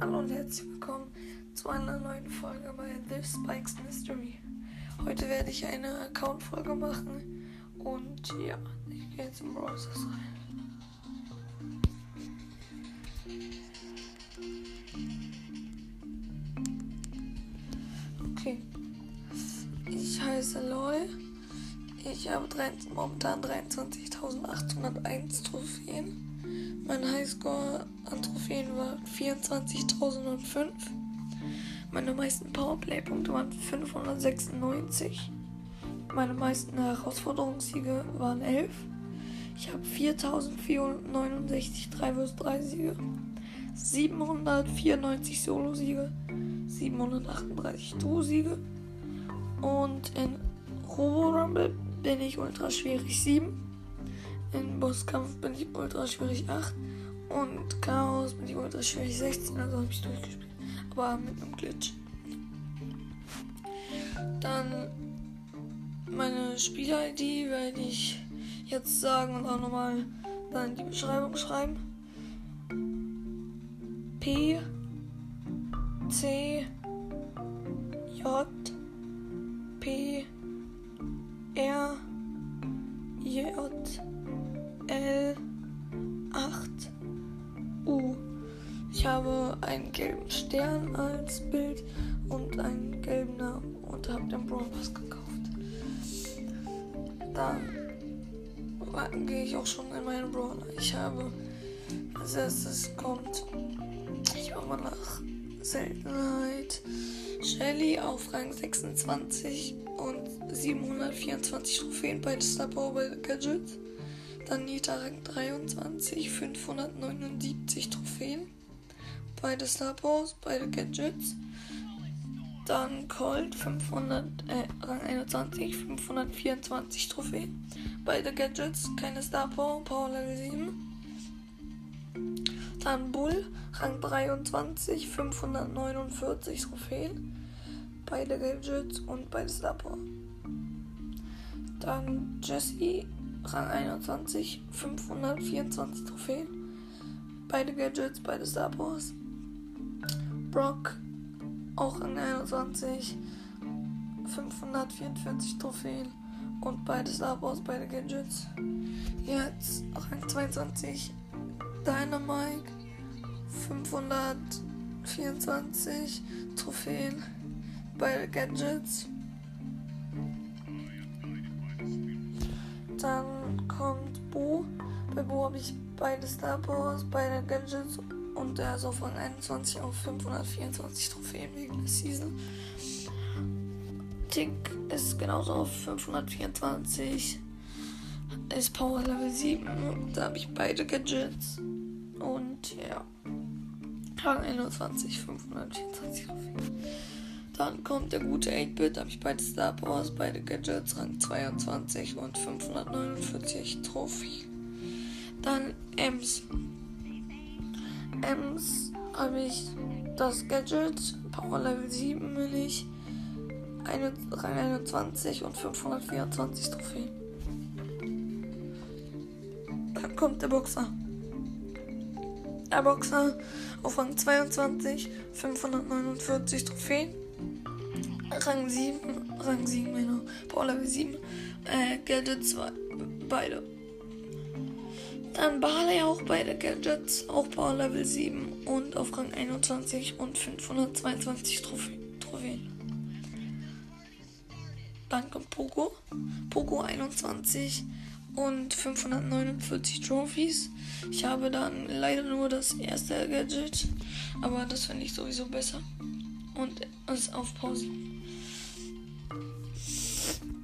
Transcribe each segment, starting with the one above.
Hallo und herzlich willkommen zu einer neuen Folge bei This Spikes Mystery. Heute werde ich eine Account-Folge machen und ja, ich gehe jetzt im Browser rein. Okay. Ich heiße Loy. Ich habe 13, momentan 23.801 Trophäen. Mein Highscore an Trophäen war 24.005. Meine meisten Powerplay-Punkte waren 596. Meine meisten Herausforderungssiege waren 11. Ich habe 4.469 3 vs 3 Siege, 794 Solo-Siege, 738 Duo-Siege und in Robo Rumble bin ich ultra schwierig 7. In Bosskampf bin ich ultra schwierig 8. Und Chaos bin ich ultra schwierig 16. Also habe ich durchgespielt. Aber mit einem Glitch. Dann meine Spiel-ID werde ich jetzt sagen und auch nochmal dann in die Beschreibung schreiben. P C J gelben Stern als Bild und einen gelben Namen und habe den Brawl Pass gekauft. Dann gehe ich auch schon in meinen Brawler. Ich habe als erstes kommt, ich mache mal nach Seltenheit, Shelly auf Rang 26 und 724 Trophäen bei Star Power Gadgets. Dann Nita Rang 23, 579 Trophäen. Beide Star Powers, beide Gadgets. Dann Colt 500, äh, Rang 21, 524 Trophäen. Beide Gadgets, keine Star Power, Power Level 7. Dann Bull, Rang 23, 549 Trophäen. Beide Gadgets und beide Star Power. Dann Jesse, Rang 21, 524 Trophäen. Beide Gadgets, beide Star Wars. Brock, auch Rang 21, 544 Trophäen. Und beide Star beide Gadgets. Jetzt Rang 22, Dynamite, 524 Trophäen. Beide Gadgets. Dann kommt Bo. Bei Bo habe ich beide Star beide Gadgets und er auf Rang 21 auf 524 Trophäen wegen der Season. Tick ist genauso auf 524. Ist Power Level 7. Da habe ich beide Gadgets. Und ja. Rang 21, 524 Trophäen. Dann kommt der gute 8-Bit, da habe ich beide Star Powers, beide Gadgets, Rang 22 und 549 Trophäen. Dann Ems. Ems habe ich das Gadget, Power Level 7 will ich, eine, Rang 21 und 524 Trophäen. Dann kommt der Boxer. Der Boxer auf Rang 22, 549 Trophäen. Rang 7, Rang 7, genau. Power Level 7. Äh, Gadgets, beide. Dann Barley auch beide Gadgets, auch Power Level 7 und auf Rang 21 und 522 Trophäen. Kommt Poco. Poco 21 und 549 Trophies. Ich habe dann leider nur das erste Gadget, aber das finde ich sowieso besser. Und es auf Pause.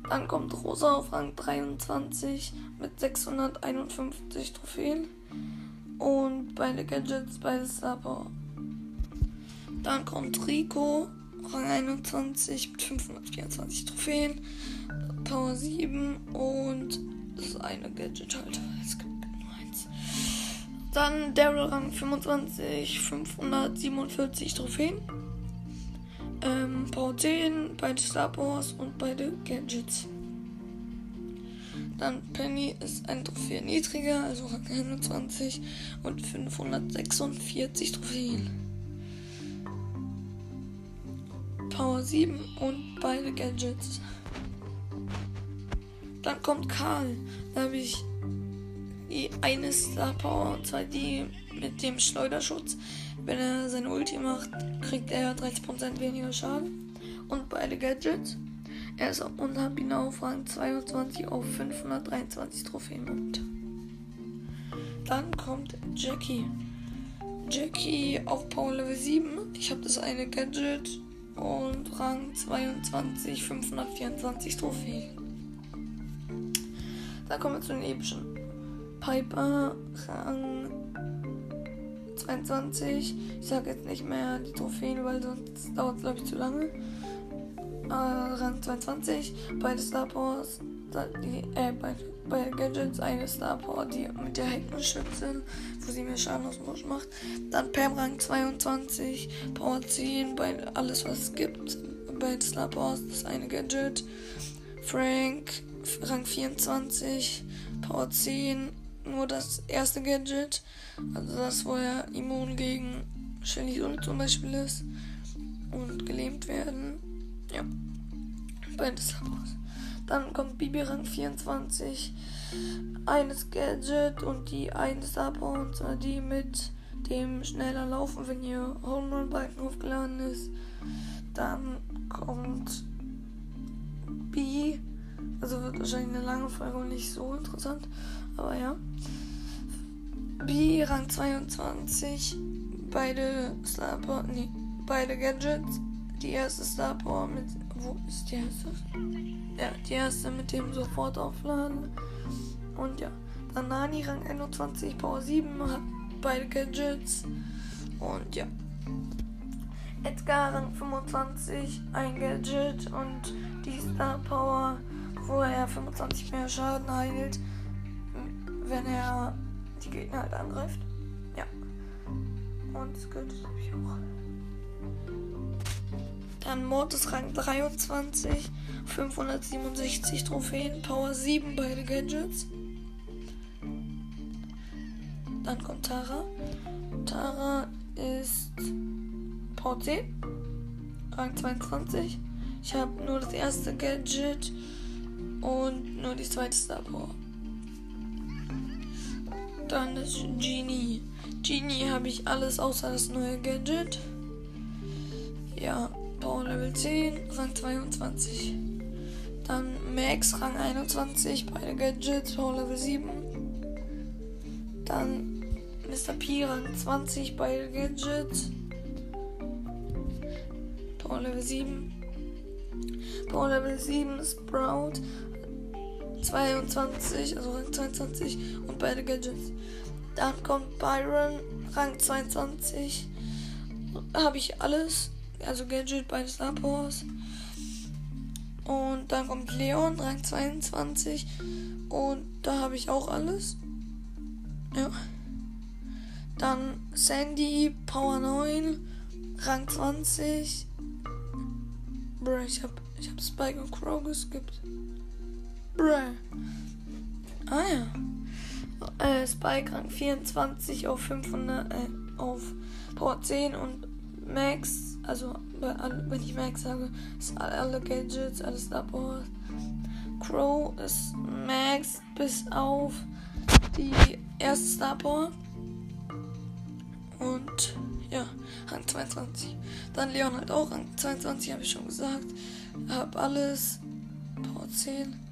Dann kommt Rosa auf Rang 23 mit 651 Trophäen. Und beide Gadgets, beide Star. Dann kommt Rico, Rang 21 mit 524 Trophäen. Power 7 und das eine Gadget halt. Es gibt nur eins. Dann Daryl Rang 25, 547 Trophäen ähm, Power 10, beide Star Powers und beide Gadgets. Dann Penny ist ein Trophäe niedriger, also Rang 21 und 546 Trophäen. Power 7 und beide Gadgets. Dann kommt Karl. Da habe ich die eine Star Power, und zwar die mit dem Schleuderschutz. Wenn er seine Ulti macht, kriegt er 30% weniger Schaden. Und beide Gadgets. Er ist und habe ihn auf Rang 22 auf 523 Trophäen und dann kommt Jackie. Jackie auf Power Level 7. Ich habe das eine Gadget und Rang 22, 524 Trophäen. Dann kommen wir zu den epischen. Piper, Rang 22. Ich sage jetzt nicht mehr die Trophäen, weil sonst dauert es, glaube ich, zu lange äh, Rang 22. Beide Star Powers, die, äh, beide, beide Gadgets, eine Star Power, die mit der Heckenschütze, wo sie mir Schaden aus dem Busch macht. Dann Pam Rang 22, Power 10, bei alles was es gibt. Beide Star Powers, das eine Gadget. Frank Rang 24, Power 10, nur das erste Gadget. Also das, wo er immun gegen Shelly zum Beispiel ist. Und gelähmt werden. Ja. Beides aus. Dann kommt Bibi Rang 24. Eines Gadget und die eine Star und zwar die mit dem schneller laufen, wenn ihr Home Run Balken aufgeladen ist. Dann kommt B. Also wird wahrscheinlich eine lange Folge und nicht so interessant. Aber ja. B Rang 22. Beide Star nee, beide Gadgets die erste Star Power mit. Wo ist die erste? Ja, die erste mit dem sofort aufladen. Und ja. Dann Nani Rang 21, Power 7, hat beide Gadgets. Und ja. Edgar Rang 25, ein Gadget und die Star Power, wo er 25 mehr Schaden heilt, wenn er die Gegner halt angreift. Ja. Und Gadget habe ich auch. Dann Mortis Rang 23, 567 Trophäen, Power 7 beide Gadgets. Dann kommt Tara. Tara ist Power 10, Rang 22. Ich habe nur das erste Gadget und nur die zweite Star Power. Dann ist Genie. Genie habe ich alles außer das neue Gadget. Ja, Power Level 10, Rang 22. Dann Max, Rang 21, beide Gadgets, Power Level 7. Dann Mr. P, Rang 20, beide Gadgets. Power Level 7. Power Level 7 Sprout 22, also Rang 22 und beide Gadgets. Dann kommt Byron, Rang 22. Habe ich alles also Gadget bei Star Wars. Und dann kommt Leon, Rang 22. Und da habe ich auch alles. Ja. Dann Sandy, Power 9, Rang 20. Bruh, ich habe ich hab Spike und Crow geskippt. Bruh. Äh, Spike Rang 24 auf 500, äh, auf Power 10 und Max also, wenn ich Max sage, ist alle Gadgets, alles Star. Crow ist Max bis auf die erste Star. Und ja, Rang 22. Dann Leon halt auch, Rang 22 habe ich schon gesagt. Hab alles. Power 10.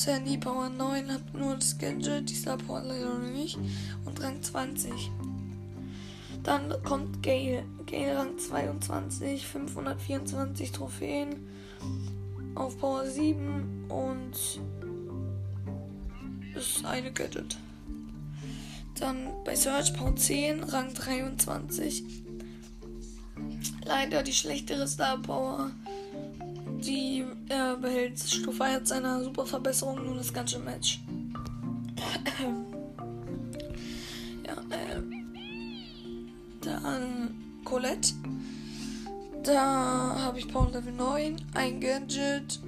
Sandy Power 9 hat nur das Gadget, die Star Power leider nicht. Und Rang 20. Dann kommt Gale. Gale Rang 22, 524 Trophäen auf Power 7 und ist eine Gadget. Dann bei Search Power 10, Rang 23. Leider die schlechtere Star Power. Die er behält Stufe 1 seiner Superverbesserung nur das ganze Match. ja, äh, dann Colette. Da habe ich Power Level 9, ein Gadget,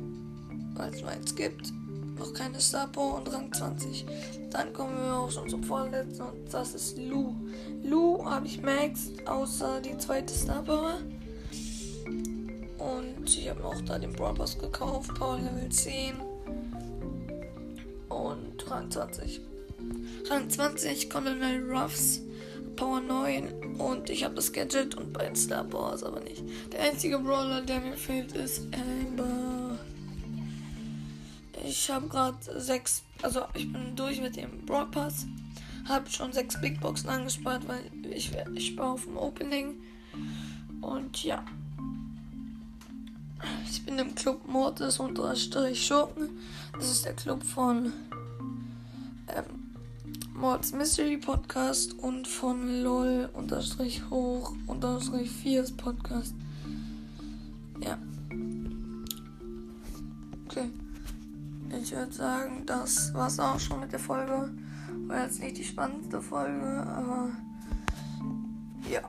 weil es meins gibt. Noch keine Star und Rang 20. Dann kommen wir auch schon zum vorletzten und das ist Lu. Lu habe ich Max, außer die zweite Star. Und ich habe auch da den Brawl Pass gekauft. Power Level 10. Und Rang 20. Rang 20 Colonel Ruffs. Power 9 und ich habe das Gadget und bei Star Wars aber nicht. Der einzige Brawler, der mir fehlt, ist Amber. Ich habe gerade sechs, also ich bin durch mit dem Brawl Pass. Habe schon sechs Big Boxen angespart, weil ich, ich spare auf dem Opening. Und ja. Ich bin im Club Mortis unterstrich Schurken. Das ist der Club von ähm, Mords Mystery Podcast und von LOL unterstrich hoch unterstrich 4 Podcast. Ja. Okay. Ich würde sagen, das war's auch schon mit der Folge. War jetzt nicht die spannendste Folge, aber ja.